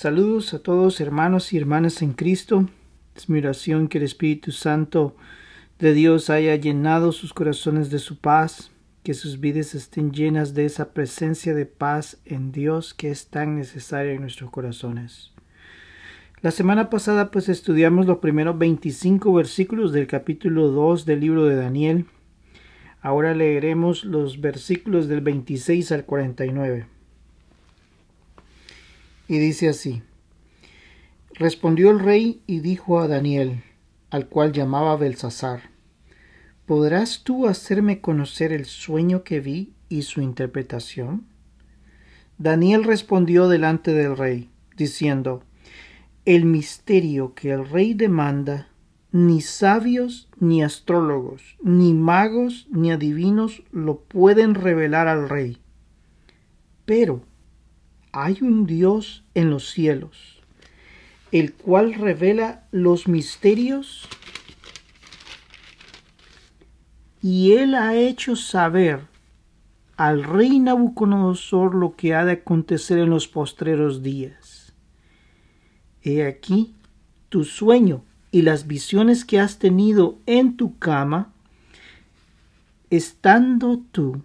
Saludos a todos hermanos y hermanas en Cristo. Es mi oración que el Espíritu Santo de Dios haya llenado sus corazones de su paz, que sus vidas estén llenas de esa presencia de paz en Dios que es tan necesaria en nuestros corazones. La semana pasada pues estudiamos los primeros 25 versículos del capítulo 2 del libro de Daniel. Ahora leeremos los versículos del 26 al 49 y dice así. Respondió el rey y dijo a Daniel, al cual llamaba Belsasar, ¿podrás tú hacerme conocer el sueño que vi y su interpretación? Daniel respondió delante del rey, diciendo, El misterio que el rey demanda, ni sabios, ni astrólogos, ni magos, ni adivinos lo pueden revelar al rey. Pero hay un Dios en los cielos, el cual revela los misterios y él ha hecho saber al rey Nabucodonosor lo que ha de acontecer en los postreros días. He aquí tu sueño y las visiones que has tenido en tu cama, estando tú,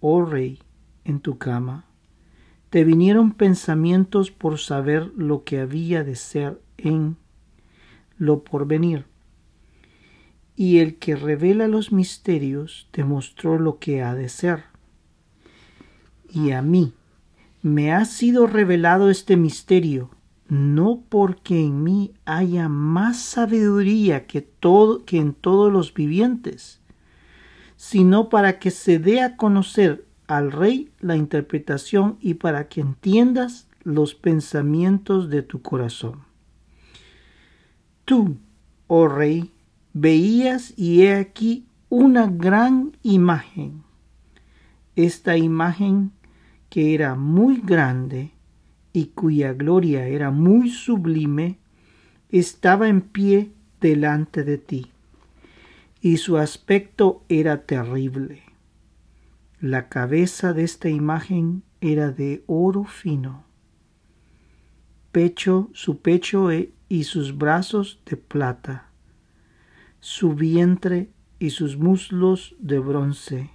oh rey, en tu cama te vinieron pensamientos por saber lo que había de ser en lo porvenir. Y el que revela los misterios te mostró lo que ha de ser. Y a mí me ha sido revelado este misterio, no porque en mí haya más sabiduría que, que en todos los vivientes, sino para que se dé a conocer al rey la interpretación y para que entiendas los pensamientos de tu corazón. Tú, oh rey, veías y he aquí una gran imagen. Esta imagen que era muy grande y cuya gloria era muy sublime, estaba en pie delante de ti, y su aspecto era terrible la cabeza de esta imagen era de oro fino, pecho, su pecho e, y sus brazos de plata, su vientre y sus muslos de bronce,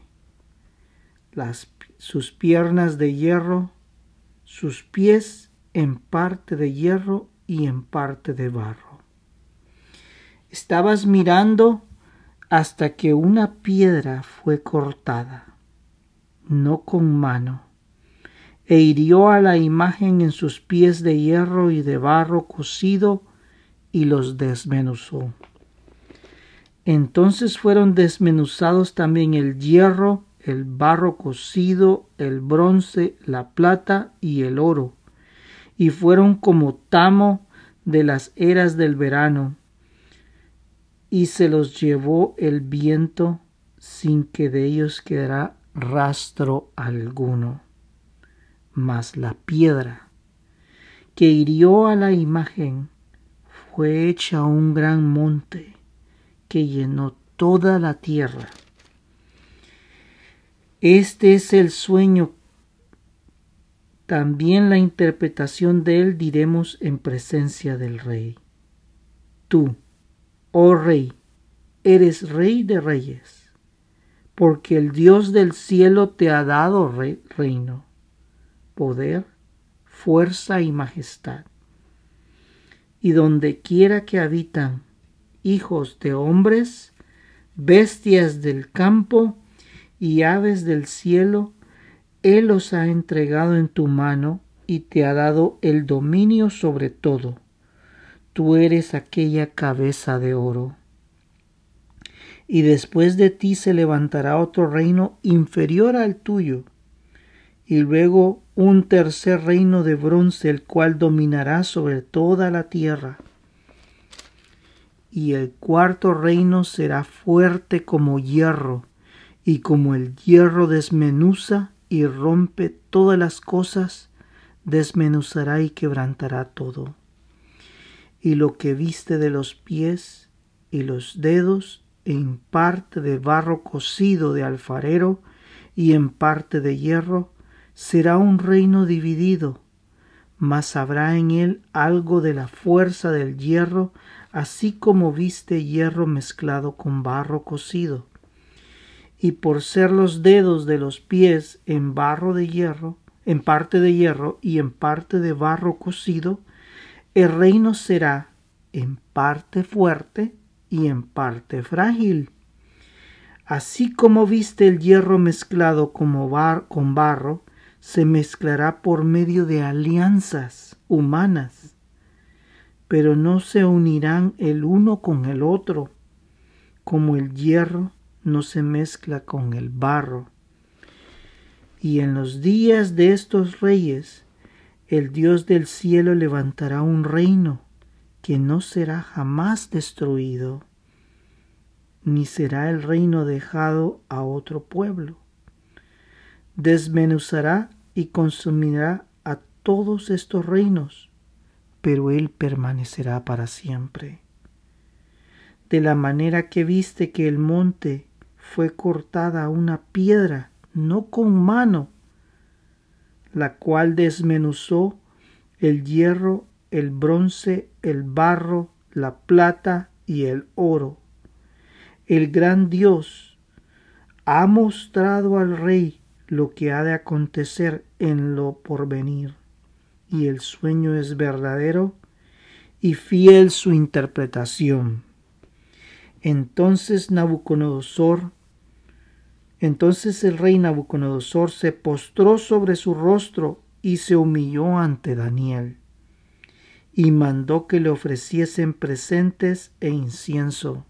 sus piernas de hierro, sus pies en parte de hierro y en parte de barro. Estabas mirando hasta que una piedra fue cortada no con mano, e hirió a la imagen en sus pies de hierro y de barro cocido y los desmenuzó. Entonces fueron desmenuzados también el hierro, el barro cocido, el bronce, la plata y el oro, y fueron como tamo de las eras del verano, y se los llevó el viento sin que de ellos quedara rastro alguno, mas la piedra que hirió a la imagen fue hecha un gran monte que llenó toda la tierra. Este es el sueño. También la interpretación de él diremos en presencia del rey. Tú, oh rey, eres rey de reyes porque el Dios del cielo te ha dado reino, poder, fuerza y majestad. Y donde quiera que habitan hijos de hombres, bestias del campo y aves del cielo, Él los ha entregado en tu mano y te ha dado el dominio sobre todo. Tú eres aquella cabeza de oro y después de ti se levantará otro reino inferior al tuyo, y luego un tercer reino de bronce, el cual dominará sobre toda la tierra. Y el cuarto reino será fuerte como hierro, y como el hierro desmenuza y rompe todas las cosas, desmenuzará y quebrantará todo. Y lo que viste de los pies y los dedos en parte de barro cocido de alfarero y en parte de hierro, será un reino dividido, mas habrá en él algo de la fuerza del hierro, así como viste hierro mezclado con barro cocido. Y por ser los dedos de los pies en barro de hierro, en parte de hierro y en parte de barro cocido, el reino será en parte fuerte y en parte frágil. Así como viste el hierro mezclado como con barro, se mezclará por medio de alianzas humanas, pero no se unirán el uno con el otro, como el hierro no se mezcla con el barro. Y en los días de estos reyes, el Dios del cielo levantará un reino que no será jamás destruido, ni será el reino dejado a otro pueblo. Desmenuzará y consumirá a todos estos reinos, pero Él permanecerá para siempre. De la manera que viste que el monte fue cortada una piedra, no con mano, la cual desmenuzó el hierro, el bronce, el barro, la plata y el oro. El gran Dios ha mostrado al rey lo que ha de acontecer en lo porvenir, y el sueño es verdadero y fiel su interpretación. Entonces Nabucodonosor, entonces el rey Nabucodonosor se postró sobre su rostro y se humilló ante Daniel, y mandó que le ofreciesen presentes e incienso.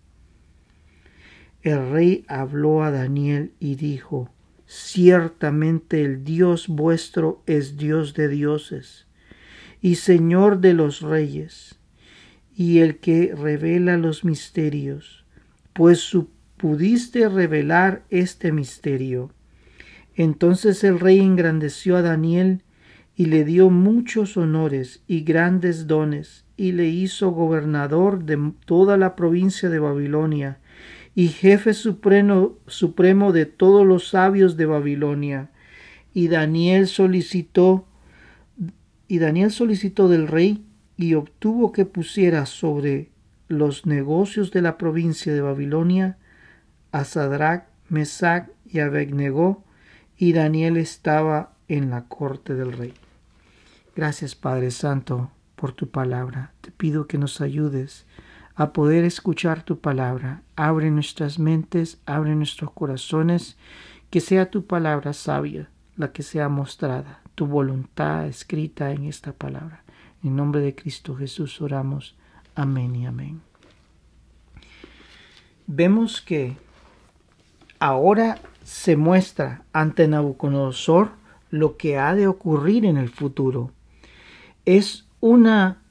El rey habló a Daniel y dijo, Ciertamente el Dios vuestro es Dios de dioses y Señor de los reyes, y el que revela los misterios, pues pudiste revelar este misterio. Entonces el rey engrandeció a Daniel y le dio muchos honores y grandes dones, y le hizo gobernador de toda la provincia de Babilonia, y jefe supremo, supremo de todos los sabios de Babilonia. Y Daniel solicitó y Daniel solicitó del rey y obtuvo que pusiera sobre los negocios de la provincia de Babilonia a Sadrach, Mesach y Abednego, y Daniel estaba en la corte del rey. Gracias Padre Santo por tu palabra. Te pido que nos ayudes a poder escuchar tu palabra. Abre nuestras mentes, abre nuestros corazones, que sea tu palabra sabia la que sea mostrada, tu voluntad escrita en esta palabra. En nombre de Cristo Jesús oramos. Amén y amén. Vemos que ahora se muestra ante Nabucodonosor lo que ha de ocurrir en el futuro. Es una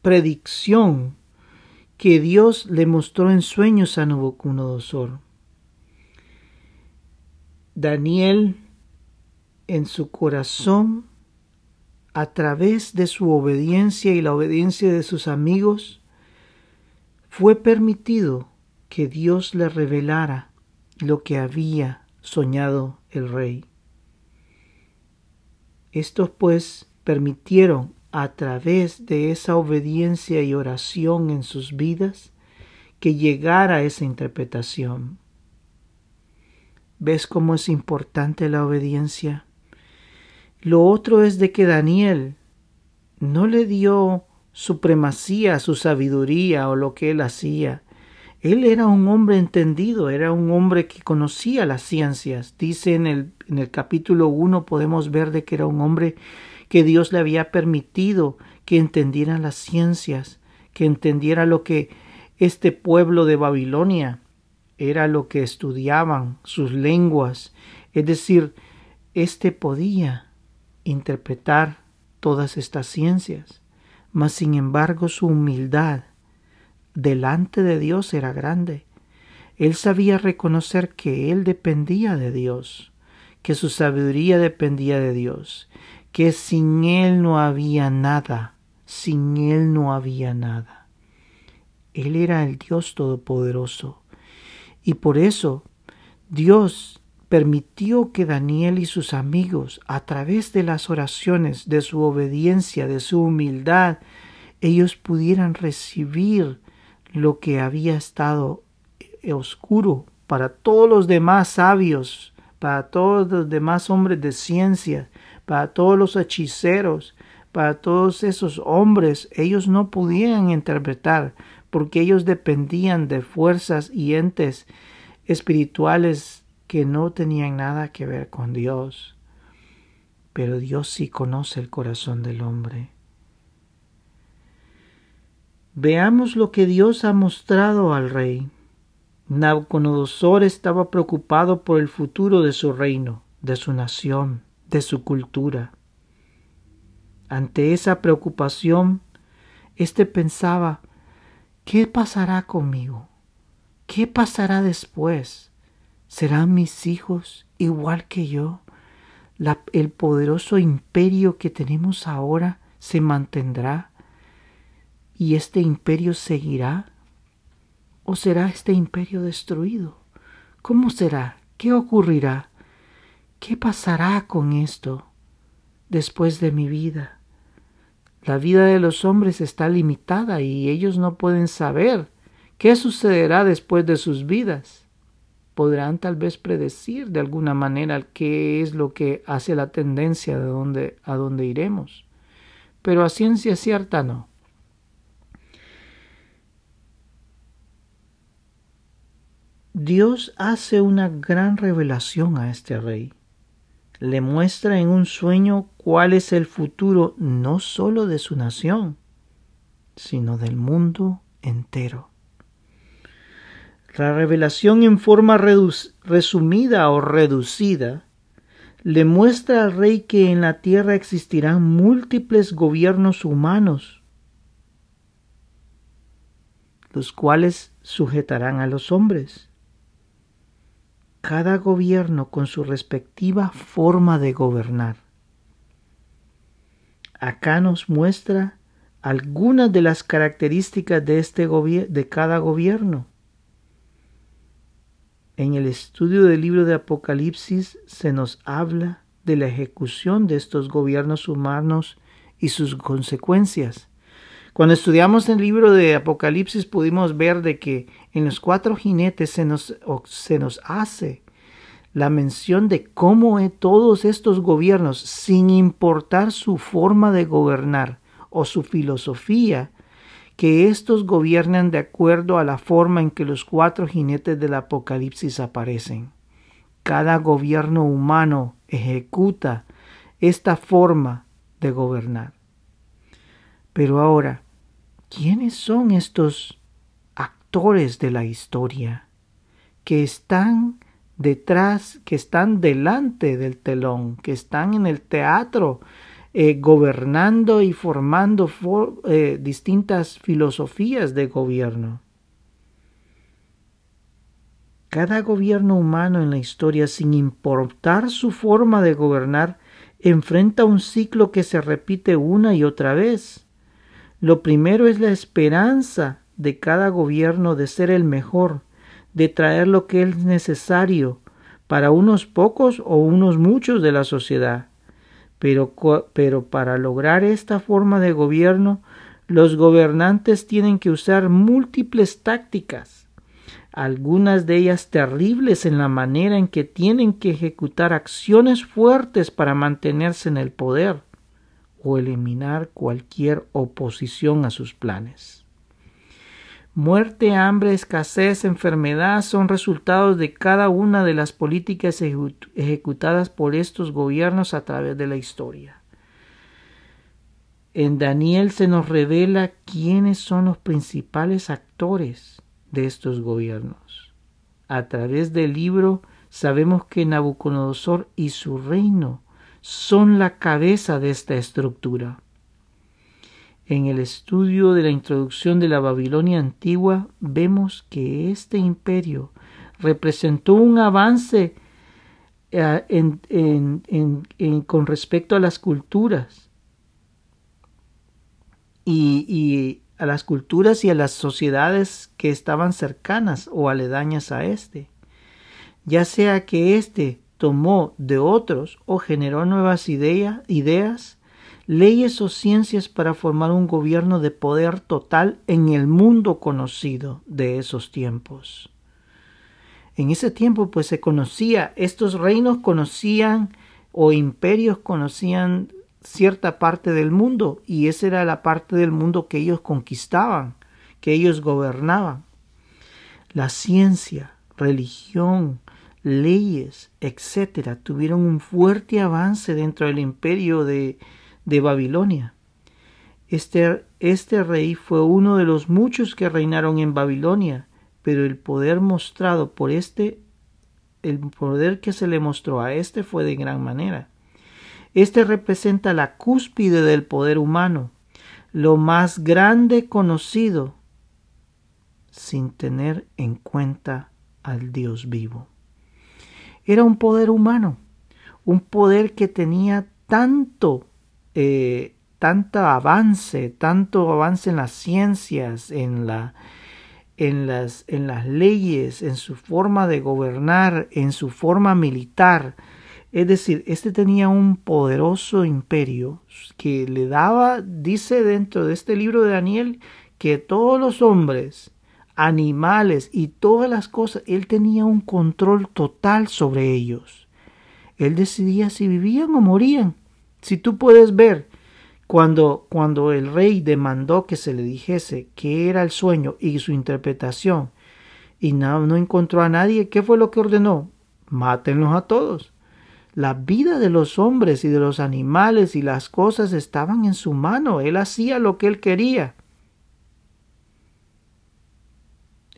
predicción que Dios le mostró en sueños a Nabucodonosor. Daniel en su corazón, a través de su obediencia y la obediencia de sus amigos, fue permitido que Dios le revelara lo que había soñado el rey. Estos pues permitieron a través de esa obediencia y oración en sus vidas que llegara esa interpretación. ¿Ves cómo es importante la obediencia? Lo otro es de que Daniel no le dio supremacía a su sabiduría o lo que él hacía. Él era un hombre entendido, era un hombre que conocía las ciencias. Dice en el, en el capítulo 1 podemos ver de que era un hombre que Dios le había permitido que entendiera las ciencias, que entendiera lo que este pueblo de Babilonia era lo que estudiaban, sus lenguas, es decir, éste podía interpretar todas estas ciencias, mas sin embargo su humildad delante de Dios era grande. Él sabía reconocer que él dependía de Dios, que su sabiduría dependía de Dios, que sin Él no había nada, sin Él no había nada. Él era el Dios Todopoderoso. Y por eso Dios permitió que Daniel y sus amigos, a través de las oraciones, de su obediencia, de su humildad, ellos pudieran recibir lo que había estado oscuro para todos los demás sabios, para todos los demás hombres de ciencia, para todos los hechiceros, para todos esos hombres, ellos no podían interpretar, porque ellos dependían de fuerzas y entes espirituales que no tenían nada que ver con Dios. Pero Dios sí conoce el corazón del hombre. Veamos lo que Dios ha mostrado al rey. Nabucodonosor estaba preocupado por el futuro de su reino, de su nación, de su cultura. Ante esa preocupación, éste pensaba, ¿qué pasará conmigo? ¿Qué pasará después? ¿Serán mis hijos igual que yo? ¿El poderoso imperio que tenemos ahora se mantendrá? ¿Y este imperio seguirá? ¿O será este imperio destruido? ¿Cómo será? ¿Qué ocurrirá? ¿Qué pasará con esto después de mi vida? La vida de los hombres está limitada y ellos no pueden saber qué sucederá después de sus vidas. Podrán tal vez predecir de alguna manera qué es lo que hace la tendencia de a dónde iremos, pero a ciencia cierta no. Dios hace una gran revelación a este rey. Le muestra en un sueño cuál es el futuro no sólo de su nación, sino del mundo entero. La revelación en forma resumida o reducida le muestra al rey que en la tierra existirán múltiples gobiernos humanos, los cuales sujetarán a los hombres cada gobierno con su respectiva forma de gobernar. Acá nos muestra algunas de las características de, este de cada gobierno. En el estudio del libro de Apocalipsis se nos habla de la ejecución de estos gobiernos humanos y sus consecuencias. Cuando estudiamos el libro de Apocalipsis pudimos ver de que en los cuatro jinetes se nos, se nos hace la mención de cómo todos estos gobiernos, sin importar su forma de gobernar o su filosofía, que estos gobiernan de acuerdo a la forma en que los cuatro jinetes del Apocalipsis aparecen. Cada gobierno humano ejecuta esta forma de gobernar. Pero ahora, ¿quiénes son estos actores de la historia que están detrás, que están delante del telón, que están en el teatro, eh, gobernando y formando eh, distintas filosofías de gobierno? Cada gobierno humano en la historia, sin importar su forma de gobernar, enfrenta un ciclo que se repite una y otra vez. Lo primero es la esperanza de cada gobierno de ser el mejor, de traer lo que es necesario para unos pocos o unos muchos de la sociedad. Pero, para lograr esta forma de gobierno, los gobernantes tienen que usar múltiples tácticas, algunas de ellas terribles en la manera en que tienen que ejecutar acciones fuertes para mantenerse en el poder o eliminar cualquier oposición a sus planes. Muerte, hambre, escasez, enfermedad son resultados de cada una de las políticas ejecutadas por estos gobiernos a través de la historia. En Daniel se nos revela quiénes son los principales actores de estos gobiernos. A través del libro sabemos que Nabucodonosor y su reino son la cabeza de esta estructura. En el estudio de la introducción de la Babilonia antigua vemos que este imperio representó un avance eh, con respecto a las culturas y, a las culturas y a las sociedades que estaban cercanas o aledañas a este, ya sea que éste tomó de otros o generó nuevas ideas, leyes o ciencias para formar un gobierno de poder total en el mundo conocido de esos tiempos. En ese tiempo pues se conocía, estos reinos conocían o imperios conocían cierta parte del mundo y esa era la parte del mundo que ellos conquistaban, que ellos gobernaban. La ciencia, religión, leyes, etcétera, tuvieron un fuerte avance dentro del imperio de, de Babilonia. Este, este rey fue uno de los muchos que reinaron en Babilonia, pero el poder mostrado por este, el poder que se le mostró a este fue de gran manera. Este representa la cúspide del poder humano, lo más grande conocido, sin tener en cuenta al Dios vivo. Era un poder humano, un poder que tenía tanto, eh, tanto avance, tanto avance en las ciencias, en la, en las, en las leyes, en su forma de gobernar, en su forma militar, es decir, este tenía un poderoso imperio que le daba, dice dentro de este libro de Daniel, que todos los hombres, animales y todas las cosas, él tenía un control total sobre ellos. Él decidía si vivían o morían. Si tú puedes ver, cuando, cuando el rey demandó que se le dijese qué era el sueño y su interpretación, y no, no encontró a nadie, ¿qué fue lo que ordenó? Mátenlos a todos. La vida de los hombres y de los animales y las cosas estaban en su mano. Él hacía lo que él quería.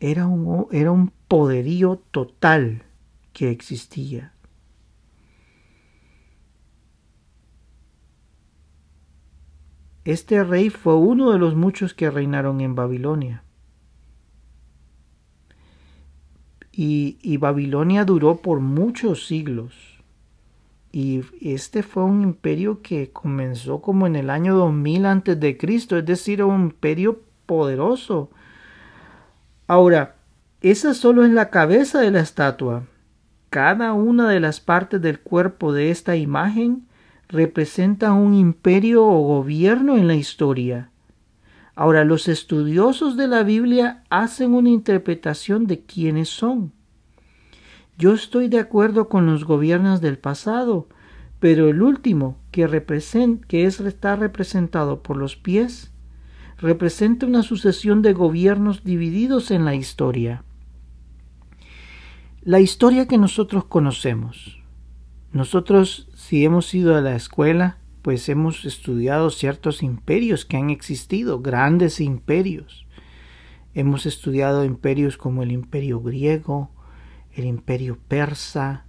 Era un, era un poderío total que existía. Este rey fue uno de los muchos que reinaron en Babilonia. Y, y Babilonia duró por muchos siglos. Y este fue un imperio que comenzó como en el año 2000 antes de Cristo, es decir, un imperio poderoso. Ahora, esa solo es la cabeza de la estatua. Cada una de las partes del cuerpo de esta imagen representa un imperio o gobierno en la historia. Ahora, los estudiosos de la Biblia hacen una interpretación de quiénes son. Yo estoy de acuerdo con los gobiernos del pasado, pero el último, que, que es, está representado por los pies, representa una sucesión de gobiernos divididos en la historia. La historia que nosotros conocemos. Nosotros, si hemos ido a la escuela, pues hemos estudiado ciertos imperios que han existido, grandes imperios. Hemos estudiado imperios como el imperio griego, el imperio persa,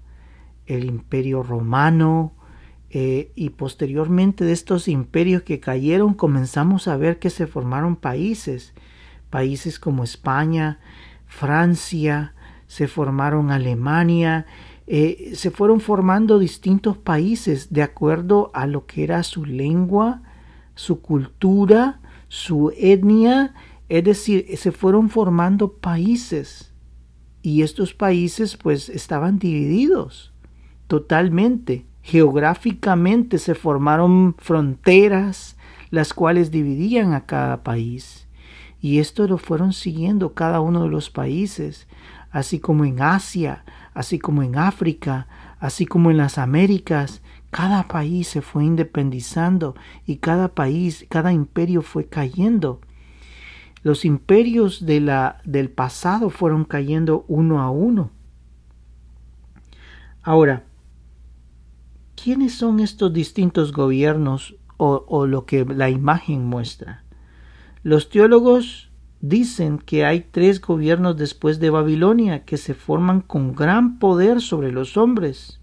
el imperio romano, eh, y posteriormente de estos imperios que cayeron comenzamos a ver que se formaron países, países como España, Francia, se formaron Alemania, eh, se fueron formando distintos países de acuerdo a lo que era su lengua, su cultura, su etnia, es decir, se fueron formando países y estos países pues estaban divididos totalmente. Geográficamente se formaron fronteras las cuales dividían a cada país. Y esto lo fueron siguiendo cada uno de los países, así como en Asia, así como en África, así como en las Américas. Cada país se fue independizando y cada país, cada imperio fue cayendo. Los imperios de la, del pasado fueron cayendo uno a uno. Ahora, ¿quiénes son estos distintos gobiernos o, lo que la imagen muestra? Los teólogos dicen que hay tres gobiernos después de Babilonia que se forman con gran poder sobre los hombres.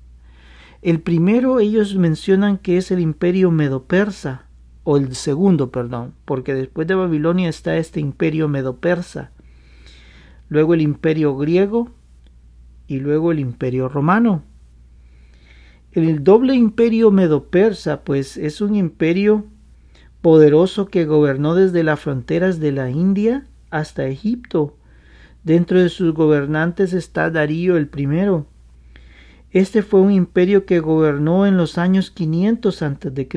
El primero ellos mencionan que es el imperio medo-persa, o el segundo, perdón, porque después de Babilonia está este imperio medo-persa, luego el imperio griego y luego el imperio romano. El doble imperio medo-persa, pues, es un imperio poderoso que gobernó desde las fronteras de la India hasta Egipto. Dentro de sus gobernantes está Darío el primero. Este fue un imperio que gobernó en los años 500 a.C.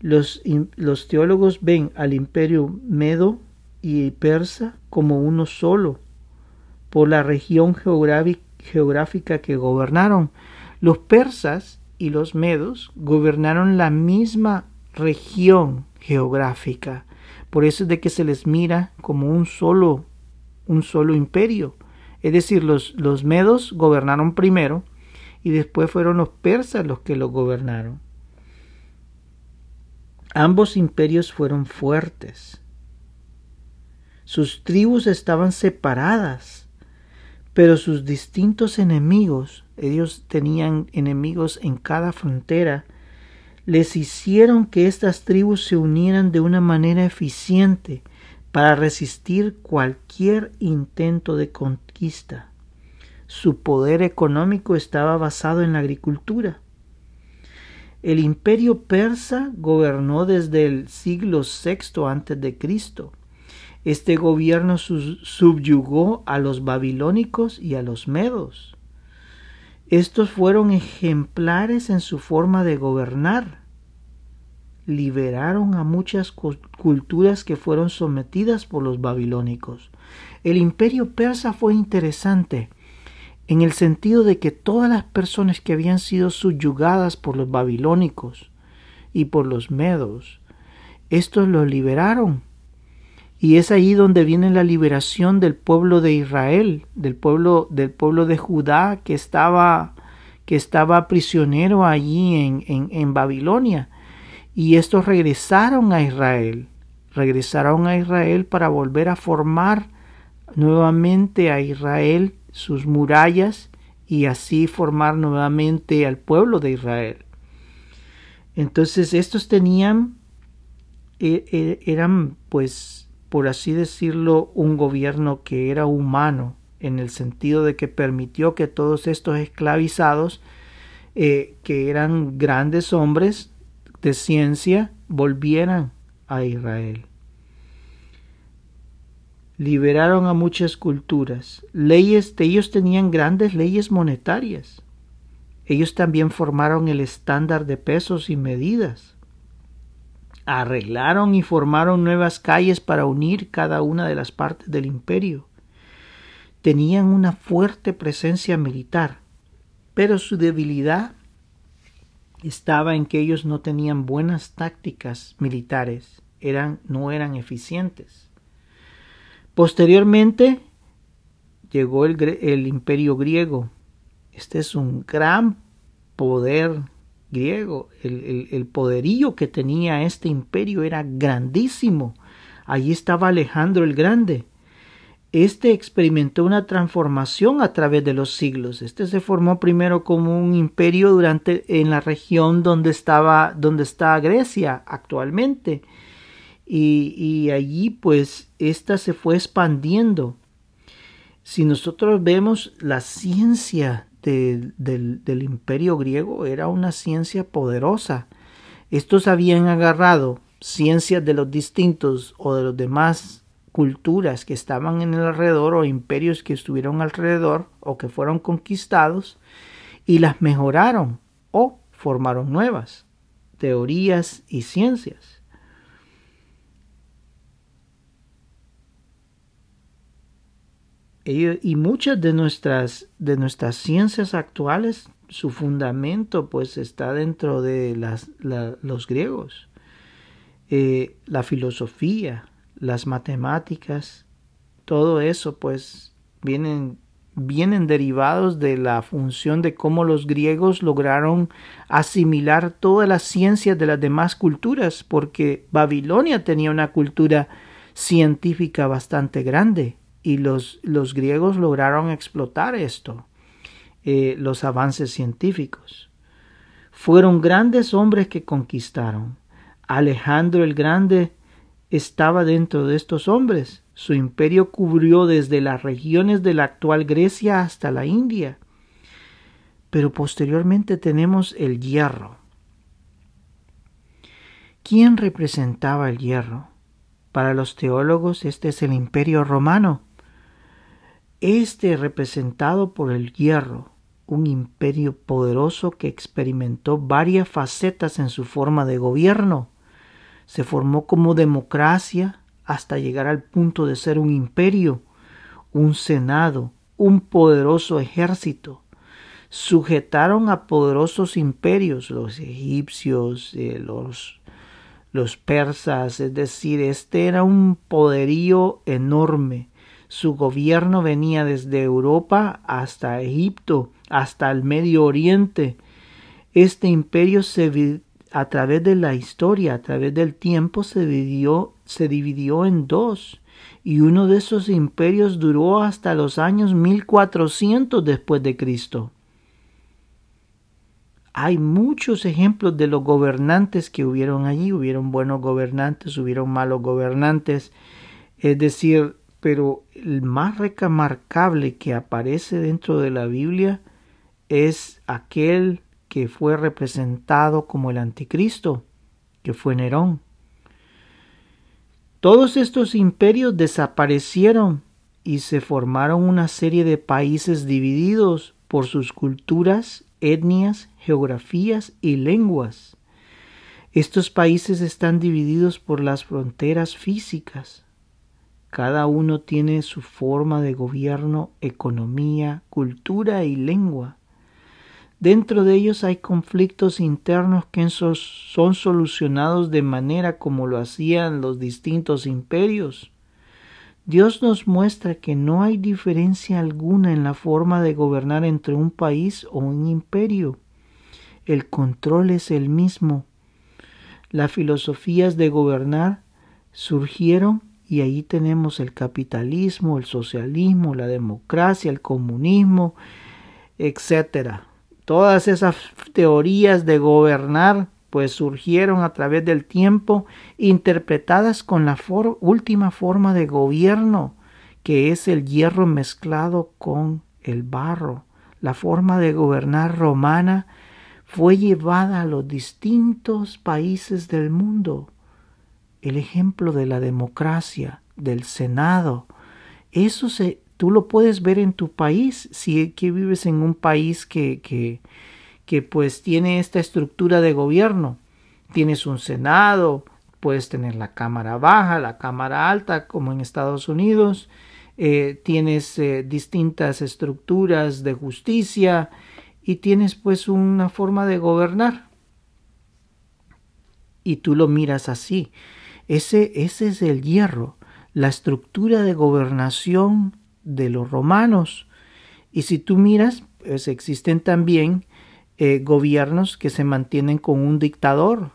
Los, los teólogos ven al imperio medo y persa como uno solo por la región geográfica que gobernaron. Los persas y los medos gobernaron la misma región geográfica. Por eso es de que se les mira como un solo, un solo imperio. Es decir, los, los medos gobernaron primero y después fueron los persas los que lo gobernaron. Ambos imperios fueron fuertes. Sus tribus estaban separadas, pero sus distintos enemigos, ellos tenían enemigos en cada frontera, les hicieron que estas tribus se unieran de una manera eficiente para resistir cualquier intento de conquista. Su poder económico estaba basado en la agricultura. El imperio persa gobernó desde el siglo VI Cristo. Este gobierno subyugó a los babilónicos y a los medos. Estos fueron ejemplares en su forma de gobernar. Liberaron a muchas culturas que fueron sometidas por los babilónicos. El imperio persa fue interesante en el sentido de que todas las personas que habían sido subyugadas por los babilónicos y por los medos, estos los liberaron. Y es ahí donde viene la liberación del pueblo de Israel, del pueblo, del pueblo de Judá que estaba, que estaba prisionero allí en, en, en Babilonia. Y estos regresaron a Israel, regresaron a Israel para volver a formar nuevamente a Israel sus murallas y así formar nuevamente al pueblo de Israel. Entonces estos tenían, e, e, eran pues, por así decirlo, un gobierno que era humano, en el sentido de que permitió que todos estos esclavizados, eh, que eran grandes hombres de ciencia, volvieran a Israel liberaron a muchas culturas. Leyes, ellos tenían grandes leyes monetarias. Ellos también formaron el estándar de pesos y medidas. Arreglaron y formaron nuevas calles para unir cada una de las partes del imperio. Tenían una fuerte presencia militar, pero su debilidad estaba en que ellos no tenían buenas tácticas militares, eran, no eran eficientes. Posteriormente llegó el, imperio griego. Este es un gran poder griego. El, poderío que tenía este imperio era grandísimo. Allí estaba Alejandro el Grande. Este experimentó una transformación a través de los siglos. Este se formó primero como un imperio durante en la región donde estaba donde está Grecia actualmente y, allí pues ésta se fue expandiendo. Si nosotros vemos la ciencia del, del imperio griego era una ciencia poderosa. Estos habían agarrado ciencias de los distintos o de los demás culturas que estaban en el alrededor o imperios que estuvieron alrededor o que fueron conquistados y las mejoraron o formaron nuevas teorías y ciencias. Y muchas de nuestras, de nuestras ciencias actuales, su fundamento pues está dentro de las, los griegos. Eh, la filosofía, las matemáticas, todo eso pues vienen, vienen derivados de la función de cómo los griegos lograron asimilar todas las ciencias de las demás culturas, porque Babilonia tenía una cultura científica bastante grande y los, los griegos lograron explotar esto, eh, los avances científicos. Fueron grandes hombres que conquistaron. Alejandro el Grande estaba dentro de estos hombres. Su imperio cubrió desde las regiones de la actual Grecia hasta la India. Pero posteriormente tenemos el hierro. ¿Quién representaba el hierro? Para los teólogos este es el imperio romano este representado por el hierro, un imperio poderoso que experimentó varias facetas en su forma de gobierno. Se formó como democracia hasta llegar al punto de ser un imperio, un senado, un poderoso ejército. Sujetaron a poderosos imperios, los egipcios, eh, los, los persas, es decir, este era un poderío enorme. Su gobierno venía desde Europa hasta Egipto, hasta el Medio Oriente. Este imperio se, a través de la historia, a través del tiempo, se dividió, se dividió en dos y uno de esos imperios duró hasta los años 1400 después de Cristo. Hay muchos ejemplos de los gobernantes que hubieron allí, hubieron buenos gobernantes, hubieron malos gobernantes, es decir, pero el más remarcable que aparece dentro de la Biblia es aquel que fue representado como el anticristo, que fue Nerón. Todos estos imperios desaparecieron y se formaron una serie de países divididos por sus culturas, etnias, geografías y lenguas. Estos países están divididos por las fronteras físicas. Cada uno tiene su forma de gobierno, economía, cultura y lengua. Dentro de ellos hay conflictos internos que son solucionados de manera como lo hacían los distintos imperios. Dios nos muestra que no hay diferencia alguna en la forma de gobernar entre un país o un imperio. El control es el mismo. Las filosofías de gobernar surgieron y ahí tenemos el capitalismo, el socialismo, la democracia, el comunismo, etcétera. Todas esas teorías de gobernar pues surgieron a través del tiempo interpretadas con la última forma de gobierno que es el hierro mezclado con el barro. La forma de gobernar romana fue llevada a los distintos países del mundo. El ejemplo de la democracia, del Senado, eso se Tú lo puedes ver en tu país, si que vives en un país que, que, que pues tiene esta estructura de gobierno. Tienes un Senado, puedes tener la Cámara Baja, la Cámara Alta, como en Estados Unidos. Eh, tienes eh, distintas estructuras de justicia y tienes pues una forma de gobernar. Y tú lo miras así. Ese, ese es el hierro, la estructura de gobernación de los romanos. Y si tú miras, pues existen también eh, gobiernos que se mantienen con un dictador,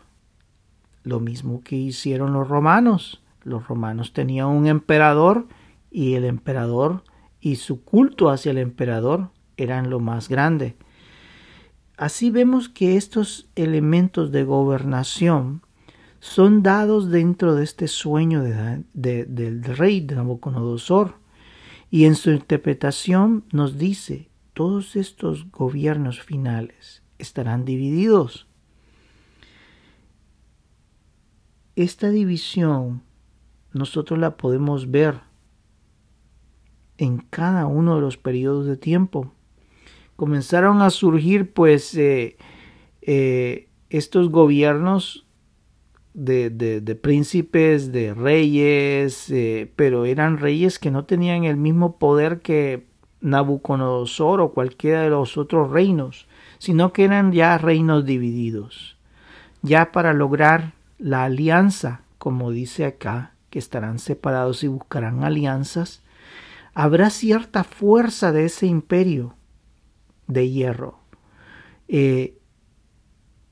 lo mismo que hicieron los romanos. Los romanos tenían un emperador y el emperador y su culto hacia el emperador eran lo más grande. Así vemos que estos elementos de gobernación son dados dentro de este sueño del rey de Nabucodonosor. Y en su interpretación nos dice, todos estos gobiernos finales estarán divididos. Esta división nosotros la podemos ver en cada uno de los periodos de tiempo. Comenzaron a surgir pues eh, eh, estos gobiernos de, de, príncipes, de reyes, eh, pero eran reyes que no tenían el mismo poder que Nabucodonosor o cualquiera de los otros reinos, sino que eran ya reinos divididos, ya para lograr la alianza, como dice acá, que estarán separados y buscarán alianzas, habrá cierta fuerza de ese imperio de hierro, eh,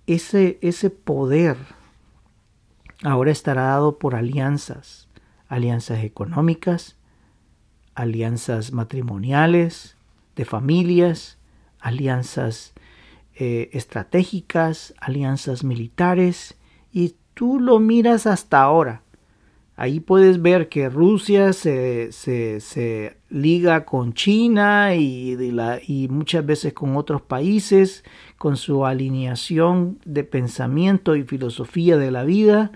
ese, ese poder ahora estará dado por alianzas, alianzas económicas, alianzas matrimoniales, de familias, alianzas eh, estratégicas, alianzas militares, y tú lo miras hasta ahora. Ahí puedes ver que Rusia se, se, se liga con China y, y, muchas veces con otros países, con su alineación de pensamiento y filosofía de la vida.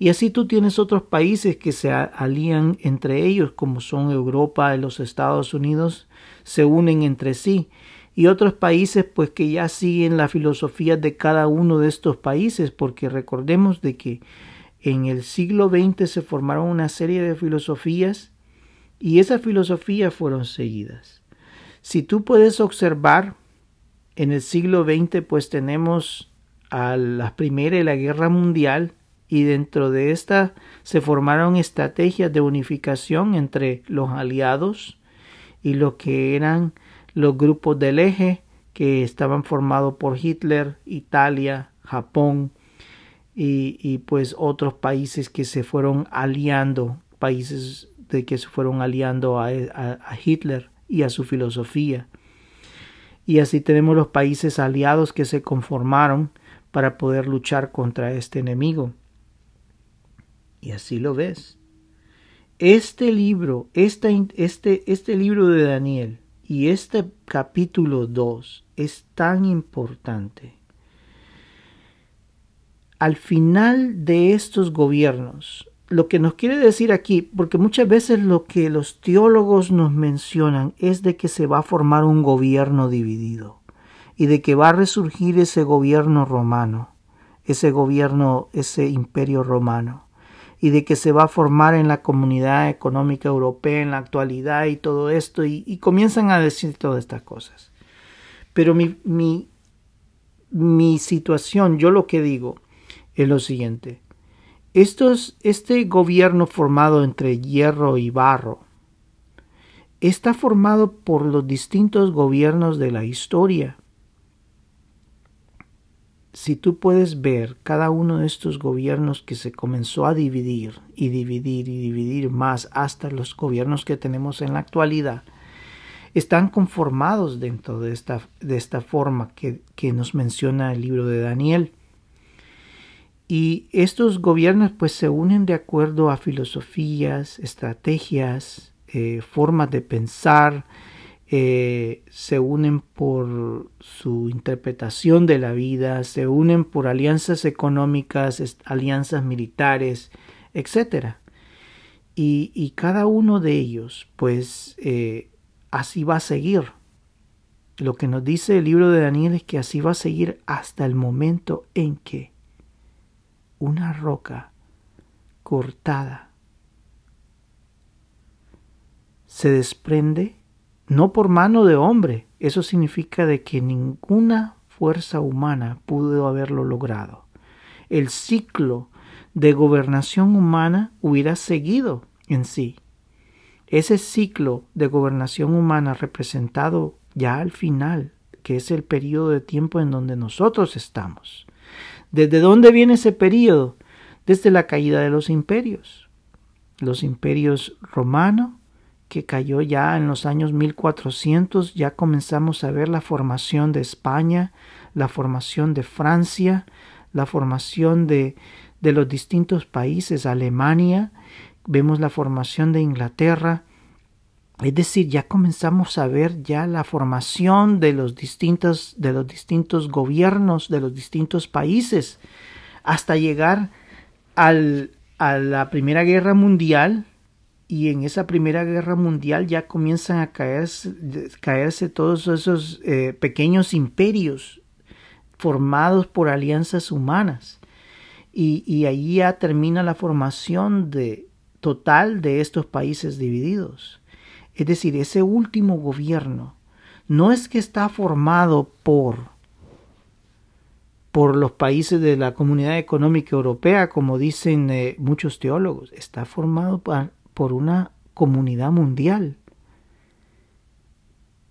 Y así tú tienes otros países que se alían entre ellos, como son Europa y los Estados Unidos, se unen entre sí. y otros países pues que ya siguen la filosofía de cada uno de estos países, porque recordemos de que en el siglo XX se formaron una serie de filosofías y esas filosofías fueron seguidas. Si tú puedes observar, en el siglo XX pues tenemos a la Primera y la Guerra Mundial y dentro de esta se formaron estrategias de unificación entre los aliados y lo que eran los grupos del eje que estaban formados por Hitler, Italia, Japón y, pues otros países que se fueron aliando, países de que se fueron aliando a, a Hitler y a su filosofía. Y así tenemos los países aliados que se conformaron para poder luchar contra este enemigo. Y así lo ves. Este libro, este, este, este libro de Daniel y este capítulo 2 es tan importante. Al final de estos gobiernos, lo que nos quiere decir aquí, porque muchas veces lo que los teólogos nos mencionan es de que se va a formar un gobierno dividido y de que va a resurgir ese gobierno romano, ese gobierno, ese imperio romano y de que se va a formar en la comunidad económica europea en la actualidad y todo esto, y, comienzan a decir todas estas cosas. Pero mi, mi, situación, yo lo que digo es lo siguiente. Este gobierno formado entre hierro y barro está formado por los distintos gobiernos de la historia si tú puedes ver cada uno de estos gobiernos que se comenzó a dividir y dividir y dividir más hasta los gobiernos que tenemos en la actualidad, están conformados dentro de esta, de esta forma que, que nos menciona el libro de Daniel. Y estos gobiernos pues se unen de acuerdo a filosofías, estrategias, eh, formas de pensar, eh, se unen por su interpretación de la vida, se unen por alianzas económicas, alianzas militares, etc. Y, cada uno de ellos, pues eh, así va a seguir. Lo que nos dice el libro de Daniel es que así va a seguir hasta el momento en que una roca cortada se desprende no por mano de hombre. Eso significa de que ninguna fuerza humana pudo haberlo logrado. El ciclo de gobernación humana hubiera seguido en sí. Ese ciclo de gobernación humana representado ya al final, que es el periodo de tiempo en donde nosotros estamos. ¿Desde dónde viene ese periodo? Desde la caída de los imperios. Los imperios romano, que cayó ya en los años 1400, ya comenzamos a ver la formación de España, la formación de Francia, la formación de, de los distintos países, Alemania, vemos la formación de Inglaterra, es decir, ya comenzamos a ver ya la formación de los distintos, de los distintos gobiernos de los distintos países, hasta llegar al, a la Primera Guerra Mundial, y en esa Primera Guerra Mundial ya comienzan a caerse, caerse todos esos eh, pequeños imperios formados por alianzas humanas. Y, y ahí ya termina la formación de, total de estos países divididos. Es decir, ese último gobierno no es que está formado por por los países de la Comunidad Económica Europea, como dicen eh, muchos teólogos, está formado por, por una comunidad mundial.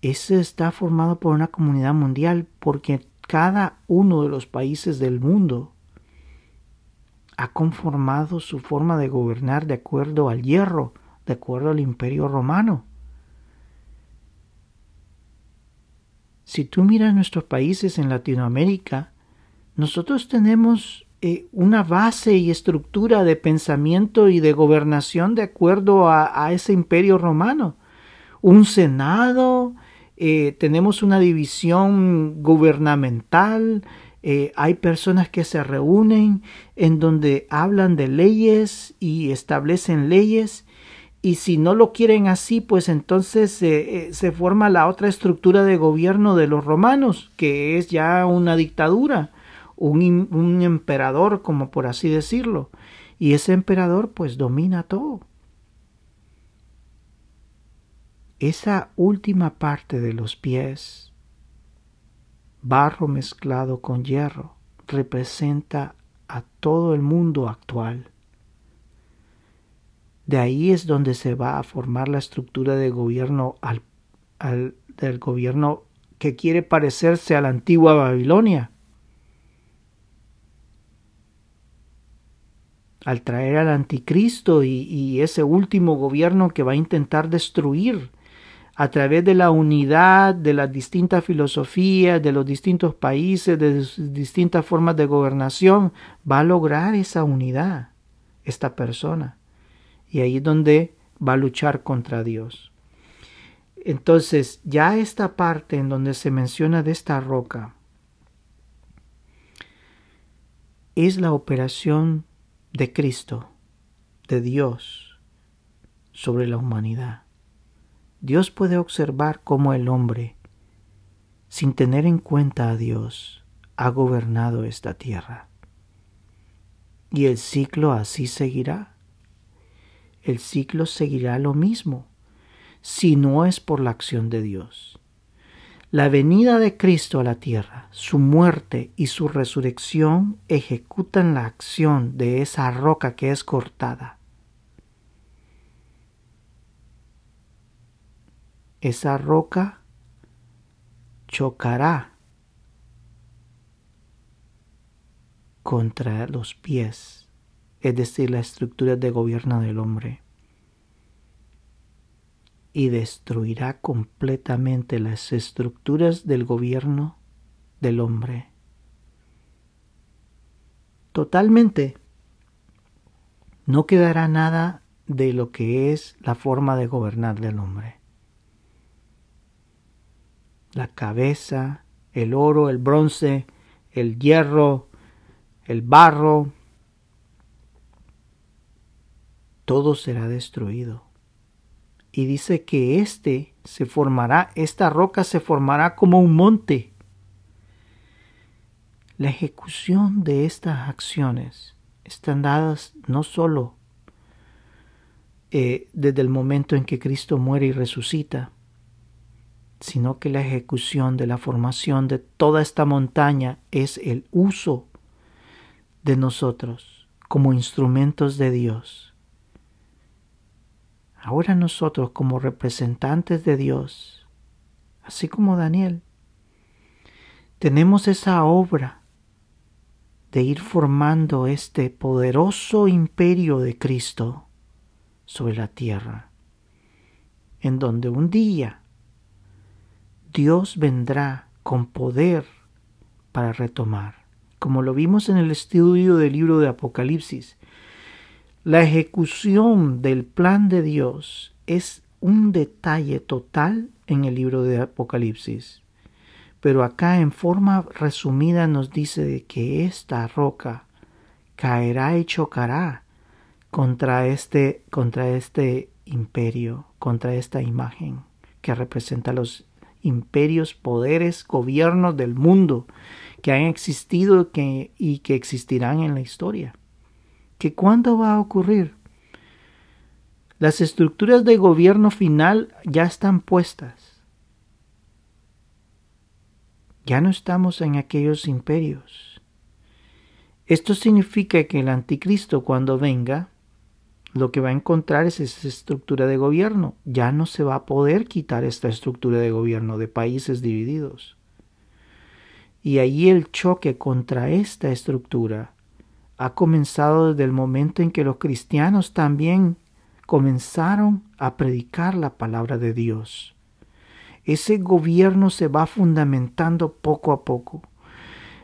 Ese está formado por una comunidad mundial porque cada uno de los países del mundo ha conformado su forma de gobernar de acuerdo al hierro, de acuerdo al imperio romano. Si tú miras nuestros países en Latinoamérica, nosotros tenemos eh, una base y estructura de pensamiento y de gobernación de acuerdo a, ese imperio romano. Un senado, eh, tenemos una división gubernamental, eh, hay personas que se reúnen en donde hablan de leyes y establecen leyes y si no lo quieren así, pues entonces eh, se forma la otra estructura de gobierno de los romanos, que es ya una dictadura, un, un emperador, como por así decirlo. Y ese emperador pues domina todo. Esa última parte de los pies, barro mezclado con hierro, representa a todo el mundo actual. De ahí es donde se va a formar la estructura de gobierno al, del gobierno que quiere parecerse a la antigua Babilonia. Al traer al anticristo y, y ese último gobierno que va a intentar destruir a través de la unidad de las distintas filosofías, de los distintos países, de distintas formas de gobernación, va a lograr esa unidad esta persona. Y ahí es donde va a luchar contra Dios. Entonces, ya esta parte en donde se menciona de esta roca es la operación de Cristo, de Dios, sobre la humanidad. Dios puede observar cómo el hombre, sin tener en cuenta a Dios, ha gobernado esta tierra. Y el ciclo así seguirá el ciclo seguirá lo mismo, si no es por la acción de Dios. La venida de Cristo a la tierra, su muerte y su resurrección ejecutan la acción de esa roca que es cortada. Esa roca chocará contra los pies es decir, la estructura de gobierno del hombre, y destruirá completamente las estructuras del gobierno del hombre. Totalmente. No quedará nada de lo que es la forma de gobernar del hombre. La cabeza, el oro, el bronce, el hierro, el barro, todo será destruido. Y dice que éste se formará, esta roca se formará como un monte. La ejecución de estas acciones están dadas no solo eh, desde el momento en que Cristo muere y resucita, sino que la ejecución de la formación de toda esta montaña es el uso de nosotros como instrumentos de Dios Ahora nosotros como representantes de Dios, así como Daniel, tenemos esa obra de ir formando este poderoso imperio de Cristo sobre la tierra, en donde un día Dios vendrá con poder para retomar, como lo vimos en el estudio del libro de Apocalipsis, la ejecución del plan de Dios es un detalle total en el libro de Apocalipsis. Pero acá en forma resumida nos dice que esta roca caerá y chocará contra este, contra este imperio, contra esta imagen que representa los imperios, poderes, gobiernos del mundo que han existido y que existirán en la historia que cuándo va a ocurrir. Las estructuras de gobierno final ya están puestas. Ya no estamos en aquellos imperios. Esto significa que el anticristo cuando venga, lo que va a encontrar es esa estructura de gobierno. Ya no se va a poder quitar esta estructura de gobierno de países divididos. Y ahí el choque contra esta estructura ha comenzado desde el momento en que los cristianos también comenzaron a predicar la palabra de Dios. Ese gobierno se va fundamentando poco a poco.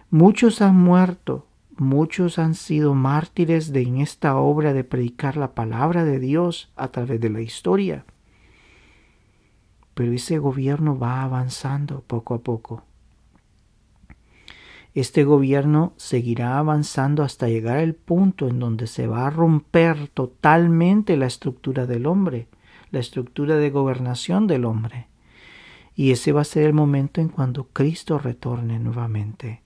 Muchos han muerto, muchos han sido mártires de en esta obra de predicar la palabra de Dios a través de la historia. Pero ese gobierno va avanzando poco a poco. Este gobierno seguirá avanzando hasta llegar al punto en donde se va a romper totalmente la estructura del hombre, la estructura de gobernación del hombre. Y ese va a ser el momento en cuando Cristo retorne nuevamente.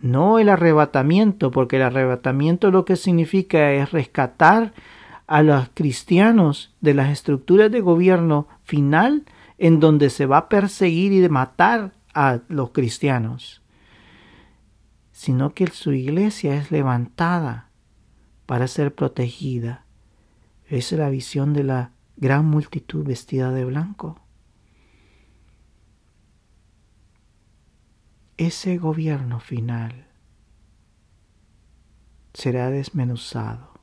No el arrebatamiento, porque el arrebatamiento lo que significa es rescatar a los cristianos de las estructuras de gobierno final en donde se va a perseguir y matar a los cristianos, sino que su iglesia es levantada para ser protegida. Es la visión de la gran multitud vestida de blanco. ese gobierno final será desmenuzado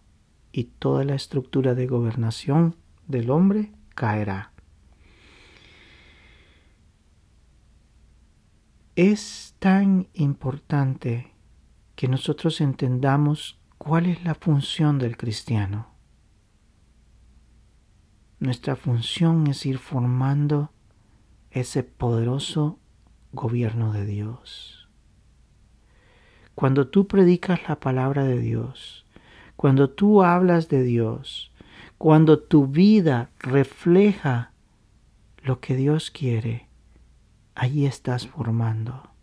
y toda la estructura de gobernación del hombre caerá. Es tan importante que nosotros entendamos cuál es la función del cristiano. Nuestra función es ir formando ese poderoso gobierno de Dios. Cuando tú predicas la palabra de Dios, cuando tú hablas de Dios, cuando tu vida refleja lo que Dios quiere, allí estás formando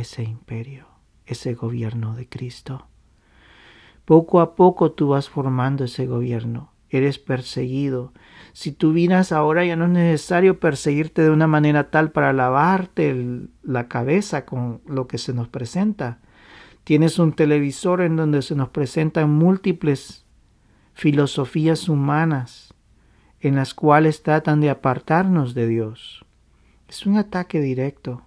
ese imperio, ese gobierno de Cristo. Poco a poco tú vas formando ese gobierno eres perseguido. Si tú vienes ahora ya no es necesario perseguirte de una manera tal para lavarte la cabeza con lo que se nos presenta. Tienes un televisor en donde se nos presentan múltiples filosofías humanas en las cuales tratan de apartarnos de Dios. Es un ataque directo.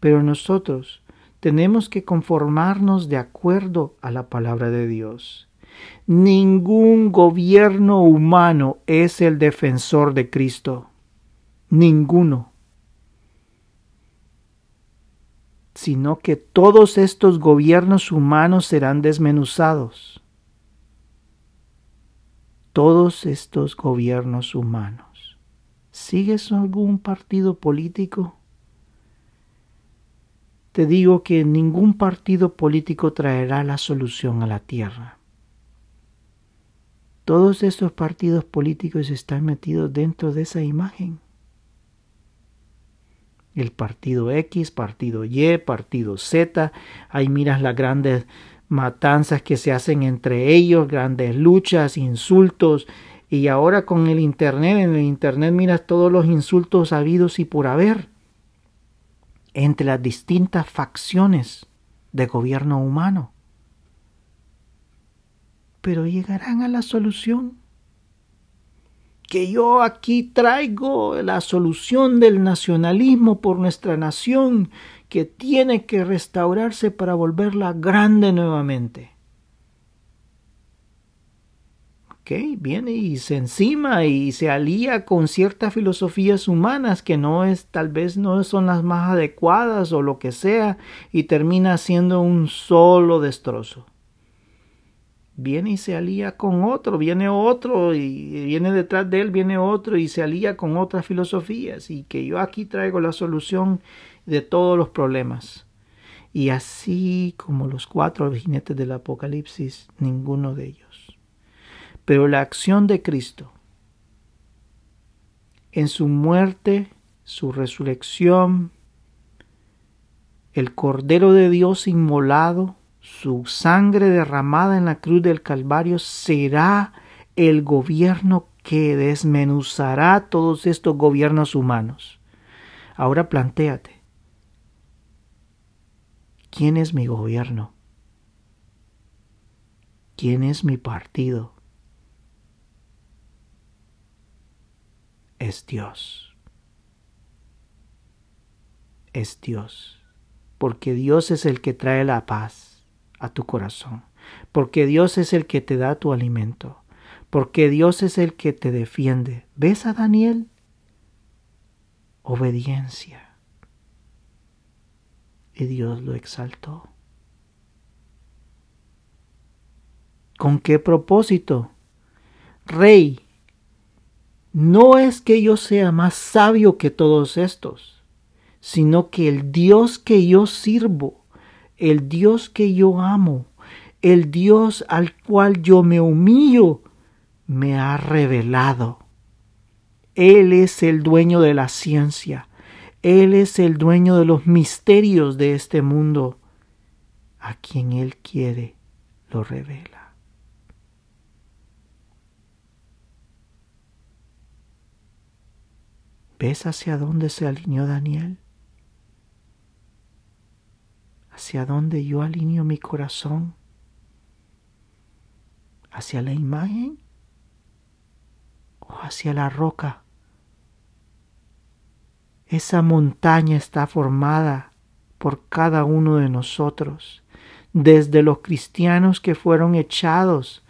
Pero nosotros tenemos que conformarnos de acuerdo a la palabra de Dios Ningún gobierno humano es el defensor de Cristo. Ninguno. Sino que todos estos gobiernos humanos serán desmenuzados. Todos estos gobiernos humanos. ¿Sigues algún partido político? Te digo que ningún partido político traerá la solución a la tierra. Todos estos partidos políticos están metidos dentro de esa imagen. El partido X, partido Y, partido Z, ahí miras las grandes matanzas que se hacen entre ellos, grandes luchas, insultos, y ahora con el Internet, en el Internet miras todos los insultos habidos y por haber entre las distintas facciones de gobierno humano pero llegarán a la solución. Que yo aquí traigo la solución del nacionalismo por nuestra nación que tiene que restaurarse para volverla grande nuevamente. Viene y se encima y se alía con ciertas filosofías humanas que no es, tal vez no son las más adecuadas o lo que sea, y termina siendo un solo destrozo viene y se alía con otro, viene otro y viene detrás de él, viene otro y se alía con otras filosofías y que yo aquí traigo la solución de todos los problemas. Y así como los cuatro jinetes del Apocalipsis, ninguno de ellos. Pero la acción de Cristo en su muerte, su resurrección, el Cordero de Dios inmolado, su sangre derramada en la cruz del Calvario será el gobierno que desmenuzará todos estos gobiernos humanos. Ahora plantéate, ¿quién es mi gobierno? ¿Quién es mi partido? Es Dios. Es Dios. Porque Dios es el que trae la paz a tu corazón, porque Dios es el que te da tu alimento, porque Dios es el que te defiende. ¿Ves a Daniel? Obediencia. Y Dios lo exaltó. ¿Con qué propósito? Rey, no es que yo sea más sabio que todos estos, sino que el Dios que yo sirvo el Dios que yo amo, el Dios al cual yo me humillo, me ha revelado. Él es el dueño de la ciencia, Él es el dueño de los misterios de este mundo. A quien Él quiere, lo revela. ¿Ves hacia dónde se alineó Daniel? ¿Hacia dónde yo alineo mi corazón? ¿Hacia la imagen o hacia la roca? Esa montaña está formada por cada uno de nosotros, desde los cristianos que fueron echados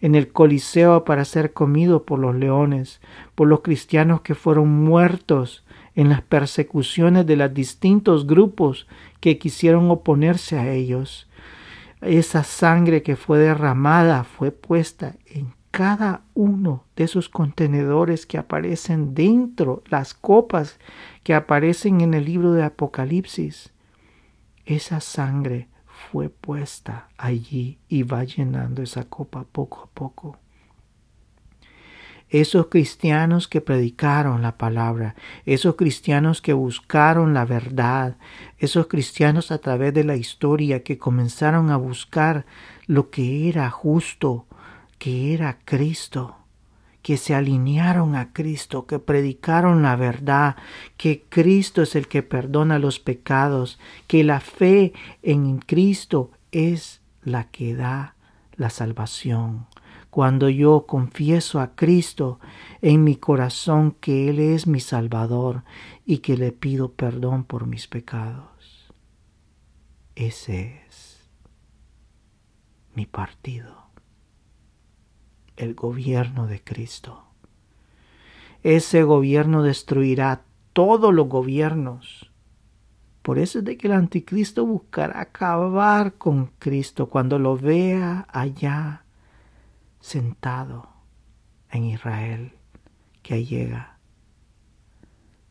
en el Coliseo para ser comidos por los leones, por los cristianos que fueron muertos en las persecuciones de los distintos grupos que quisieron oponerse a ellos. Esa sangre que fue derramada fue puesta en cada uno de esos contenedores que aparecen dentro, las copas que aparecen en el libro de Apocalipsis. Esa sangre fue puesta allí y va llenando esa copa poco a poco. Esos cristianos que predicaron la palabra, esos cristianos que buscaron la verdad, esos cristianos a través de la historia que comenzaron a buscar lo que era justo, que era Cristo, que se alinearon a Cristo, que predicaron la verdad, que Cristo es el que perdona los pecados, que la fe en Cristo es la que da la salvación. Cuando yo confieso a Cristo en mi corazón que Él es mi Salvador y que le pido perdón por mis pecados. Ese es mi partido el gobierno de Cristo. Ese gobierno destruirá todos los gobiernos. Por eso es de que el anticristo buscará acabar con Cristo cuando lo vea allá sentado en Israel, que llega.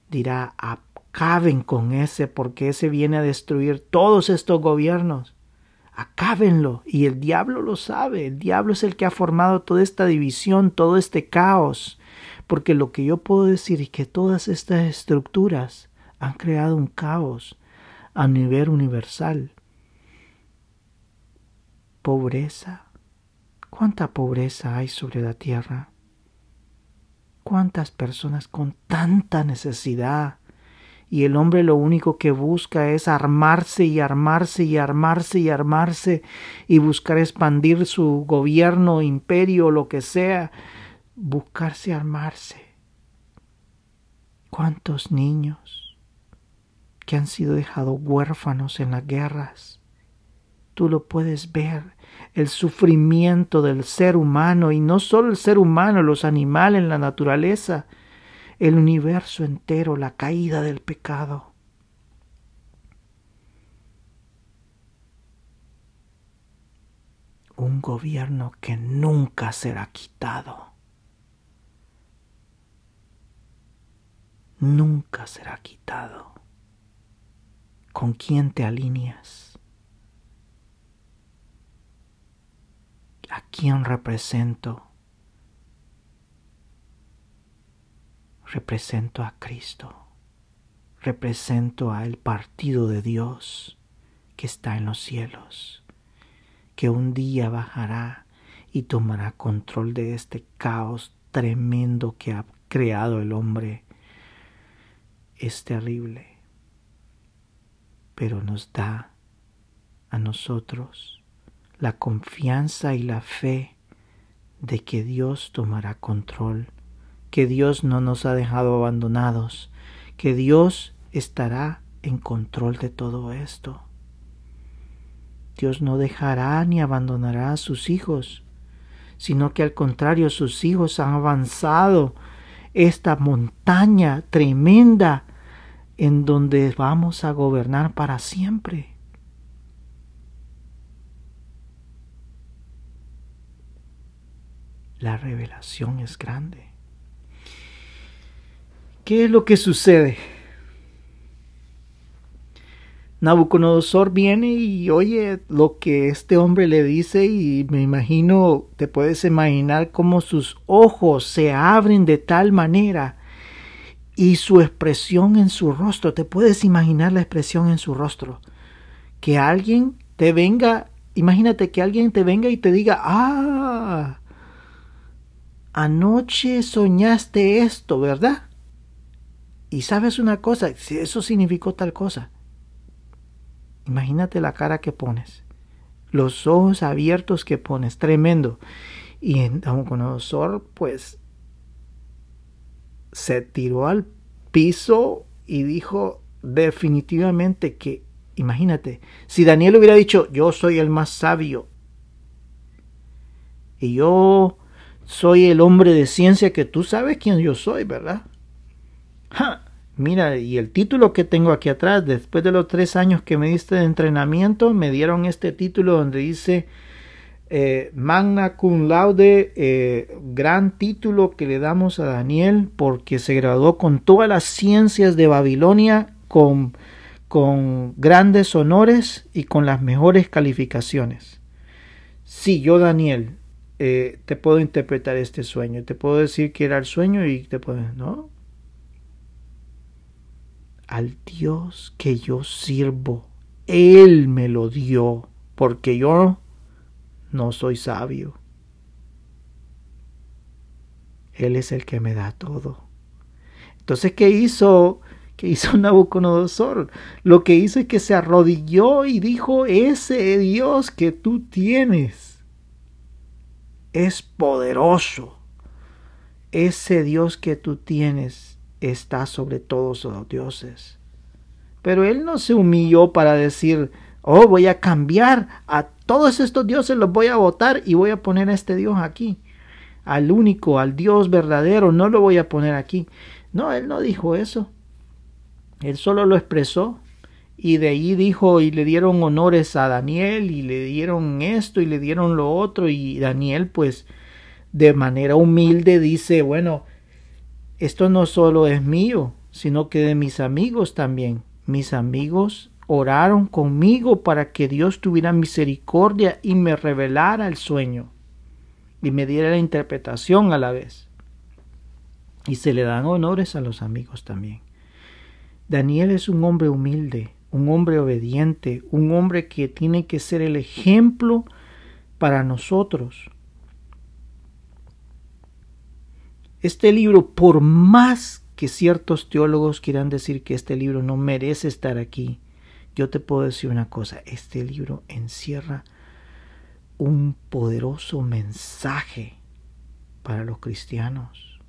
Dirá, acaben con ese porque ese viene a destruir todos estos gobiernos acábenlo. Y el diablo lo sabe, el diablo es el que ha formado toda esta división, todo este caos. Porque lo que yo puedo decir es que todas estas estructuras han creado un caos a nivel universal. Pobreza. ¿Cuánta pobreza hay sobre la tierra? ¿Cuántas personas con tanta necesidad? Y el hombre lo único que busca es armarse y armarse y armarse y armarse y buscar expandir su gobierno, imperio, lo que sea, buscarse armarse. ¿Cuántos niños que han sido dejados huérfanos en las guerras? Tú lo puedes ver, el sufrimiento del ser humano y no solo el ser humano, los animales, la naturaleza, el universo entero, la caída del pecado. Un gobierno que nunca será quitado. Nunca será quitado. ¿Con quién te alineas? ¿A quién represento? Represento a Cristo, represento al partido de Dios que está en los cielos, que un día bajará y tomará control de este caos tremendo que ha creado el hombre. Es terrible, pero nos da a nosotros la confianza y la fe de que Dios tomará control que Dios no nos ha dejado abandonados, que Dios estará en control de todo esto. Dios no dejará ni abandonará a sus hijos, sino que al contrario sus hijos han avanzado esta montaña tremenda en donde vamos a gobernar para siempre. La revelación es grande. ¿Qué es lo que sucede? Nabucodonosor viene y oye lo que este hombre le dice y me imagino, te puedes imaginar cómo sus ojos se abren de tal manera y su expresión en su rostro, te puedes imaginar la expresión en su rostro. Que alguien te venga, imagínate que alguien te venga y te diga, ah, anoche soñaste esto, ¿verdad? Y sabes una cosa, eso significó tal cosa. Imagínate la cara que pones, los ojos abiertos que pones, tremendo. Y en Nabucodonosor, pues, se tiró al piso y dijo definitivamente que, imagínate, si Daniel hubiera dicho, yo soy el más sabio y yo soy el hombre de ciencia que tú sabes quién yo soy, ¿verdad? Mira, y el título que tengo aquí atrás, después de los tres años que me diste de entrenamiento, me dieron este título donde dice eh, Magna Cum Laude, eh, gran título que le damos a Daniel porque se graduó con todas las ciencias de Babilonia, con, con grandes honores y con las mejores calificaciones. Sí, yo Daniel, eh, te puedo interpretar este sueño, te puedo decir que era el sueño y te puedo, ¿no? Al Dios que yo sirvo. Él me lo dio, porque yo no soy sabio. Él es el que me da todo. Entonces, ¿qué hizo? ¿Qué hizo Nabucodonosor? Lo que hizo es que se arrodilló y dijo, ese Dios que tú tienes es poderoso. Ese Dios que tú tienes está sobre todos los dioses. Pero él no se humilló para decir, oh, voy a cambiar a todos estos dioses, los voy a votar y voy a poner a este Dios aquí. Al único, al Dios verdadero, no lo voy a poner aquí. No, él no dijo eso. Él solo lo expresó. Y de ahí dijo, y le dieron honores a Daniel, y le dieron esto, y le dieron lo otro, y Daniel, pues, de manera humilde dice, bueno, esto no solo es mío, sino que de mis amigos también. Mis amigos oraron conmigo para que Dios tuviera misericordia y me revelara el sueño y me diera la interpretación a la vez. Y se le dan honores a los amigos también. Daniel es un hombre humilde, un hombre obediente, un hombre que tiene que ser el ejemplo para nosotros. Este libro, por más que ciertos teólogos quieran decir que este libro no merece estar aquí, yo te puedo decir una cosa, este libro encierra un poderoso mensaje para los cristianos.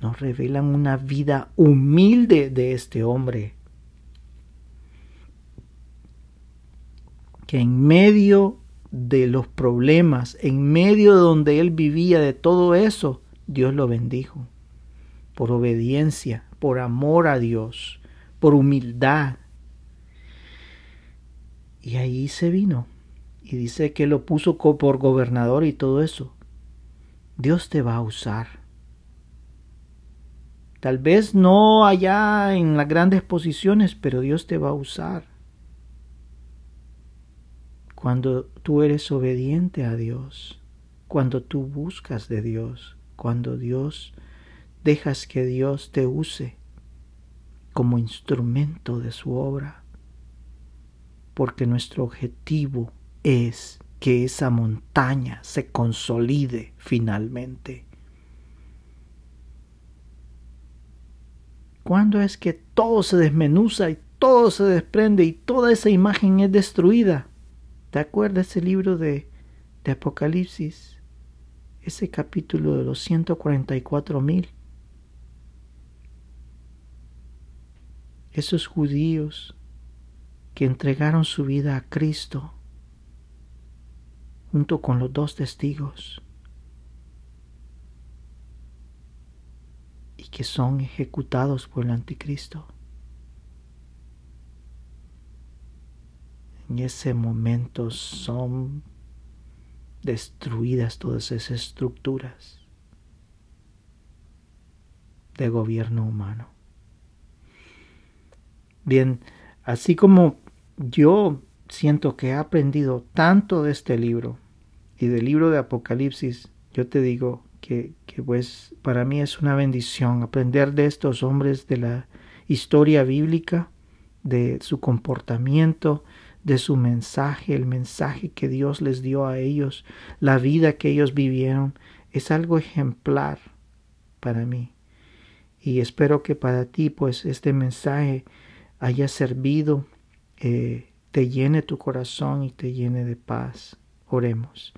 Nos revelan una vida humilde de este hombre, que en medio de los problemas, en medio de donde él vivía, de todo eso, Dios lo bendijo. Por obediencia, por amor a Dios, por humildad. Y ahí se vino. Y dice que lo puso por gobernador y todo eso. Dios te va a usar. Tal vez no allá en las grandes posiciones, pero Dios te va a usar cuando tú eres obediente a Dios, cuando tú buscas de Dios, cuando Dios dejas que Dios te use como instrumento de su obra, porque nuestro objetivo es que esa montaña se consolide finalmente. ¿Cuándo es que todo se desmenuza y todo se desprende y toda esa imagen es destruida? ¿Te acuerdas ese libro de, de Apocalipsis? Ese capítulo de los 144 mil. Esos judíos que entregaron su vida a Cristo junto con los dos testigos y que son ejecutados por el anticristo. En ese momento son destruidas todas esas estructuras de gobierno humano. Bien, así como yo siento que he aprendido tanto de este libro y del libro de Apocalipsis, yo te digo que, que pues para mí es una bendición aprender de estos hombres de la historia bíblica, de su comportamiento, de su mensaje, el mensaje que Dios les dio a ellos, la vida que ellos vivieron, es algo ejemplar para mí. Y espero que para ti pues este mensaje haya servido, eh, te llene tu corazón y te llene de paz. Oremos.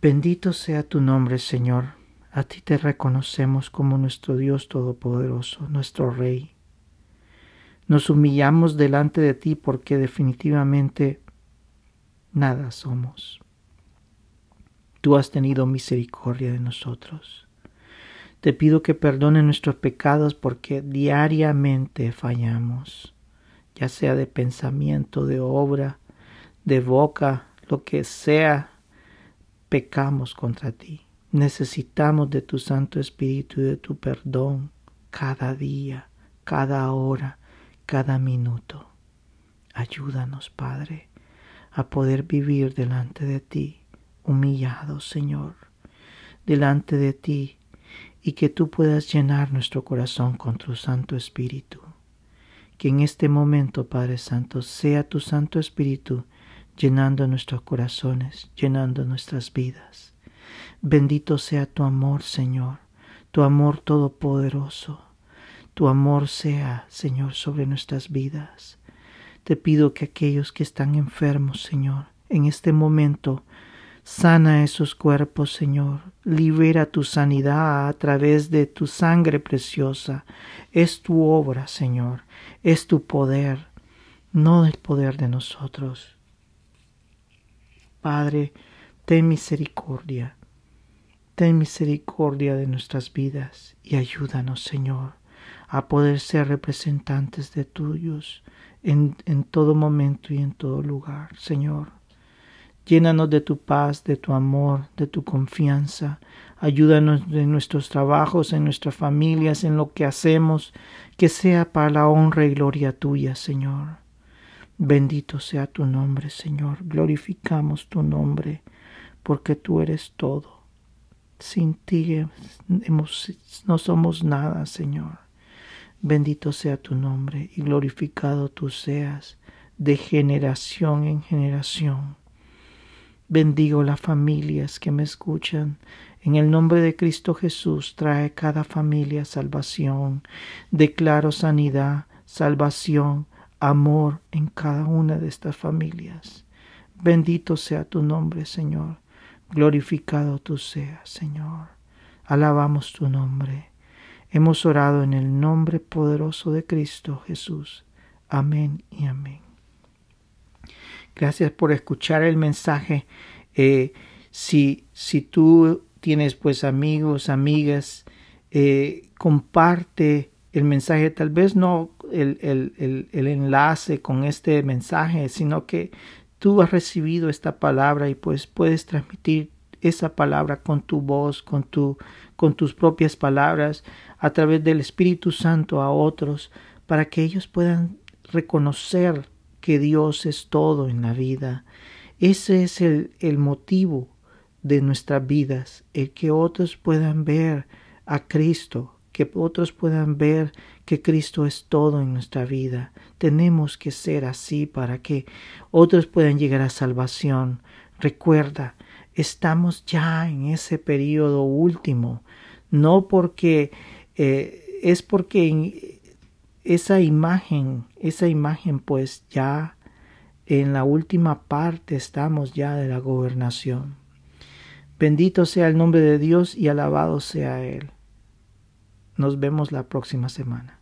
Bendito sea tu nombre, Señor. A ti te reconocemos como nuestro Dios Todopoderoso, nuestro Rey. Nos humillamos delante de ti porque definitivamente nada somos. Tú has tenido misericordia de nosotros. Te pido que perdone nuestros pecados porque diariamente fallamos, ya sea de pensamiento, de obra, de boca, lo que sea, pecamos contra ti. Necesitamos de tu Santo Espíritu y de tu perdón cada día, cada hora, cada minuto. Ayúdanos, Padre, a poder vivir delante de ti, humillados, Señor, delante de ti, y que tú puedas llenar nuestro corazón con tu Santo Espíritu. Que en este momento, Padre Santo, sea tu Santo Espíritu llenando nuestros corazones, llenando nuestras vidas. Bendito sea tu amor, Señor, tu amor todopoderoso tu amor sea, Señor, sobre nuestras vidas. Te pido que aquellos que están enfermos, Señor, en este momento, sana esos cuerpos, Señor. Libera tu sanidad a través de tu sangre preciosa. Es tu obra, Señor. Es tu poder, no el poder de nosotros. Padre, ten misericordia. Ten misericordia de nuestras vidas y ayúdanos, Señor a poder ser representantes de tuyos en, en todo momento y en todo lugar, Señor. Llénanos de tu paz, de tu amor, de tu confianza. Ayúdanos en nuestros trabajos, en nuestras familias, en lo que hacemos, que sea para la honra y gloria tuya, Señor. Bendito sea tu nombre, Señor. Glorificamos tu nombre, porque tú eres todo. Sin ti no somos nada, Señor. Bendito sea tu nombre y glorificado tú seas de generación en generación. Bendigo las familias que me escuchan. En el nombre de Cristo Jesús trae cada familia salvación. Declaro sanidad, salvación, amor en cada una de estas familias. Bendito sea tu nombre, Señor. Glorificado tú seas, Señor. Alabamos tu nombre. Hemos orado en el nombre poderoso de Cristo Jesús. Amén y amén. Gracias por escuchar el mensaje. Eh, si, si tú tienes pues amigos, amigas, eh, comparte el mensaje, tal vez no el, el, el, enlace con este mensaje, sino que tú has recibido esta palabra y pues puedes transmitir esa palabra con tu voz, con, tu, con tus propias palabras a través del Espíritu Santo a otros para que ellos puedan reconocer que Dios es todo en la vida. Ese es el, el motivo de nuestras vidas, el que otros puedan ver a Cristo, que otros puedan ver que Cristo es todo en nuestra vida. Tenemos que ser así para que otros puedan llegar a salvación. Recuerda, estamos ya en ese periodo último, no porque eh, es porque esa imagen, esa imagen pues ya en la última parte estamos ya de la gobernación. Bendito sea el nombre de Dios y alabado sea Él. Nos vemos la próxima semana.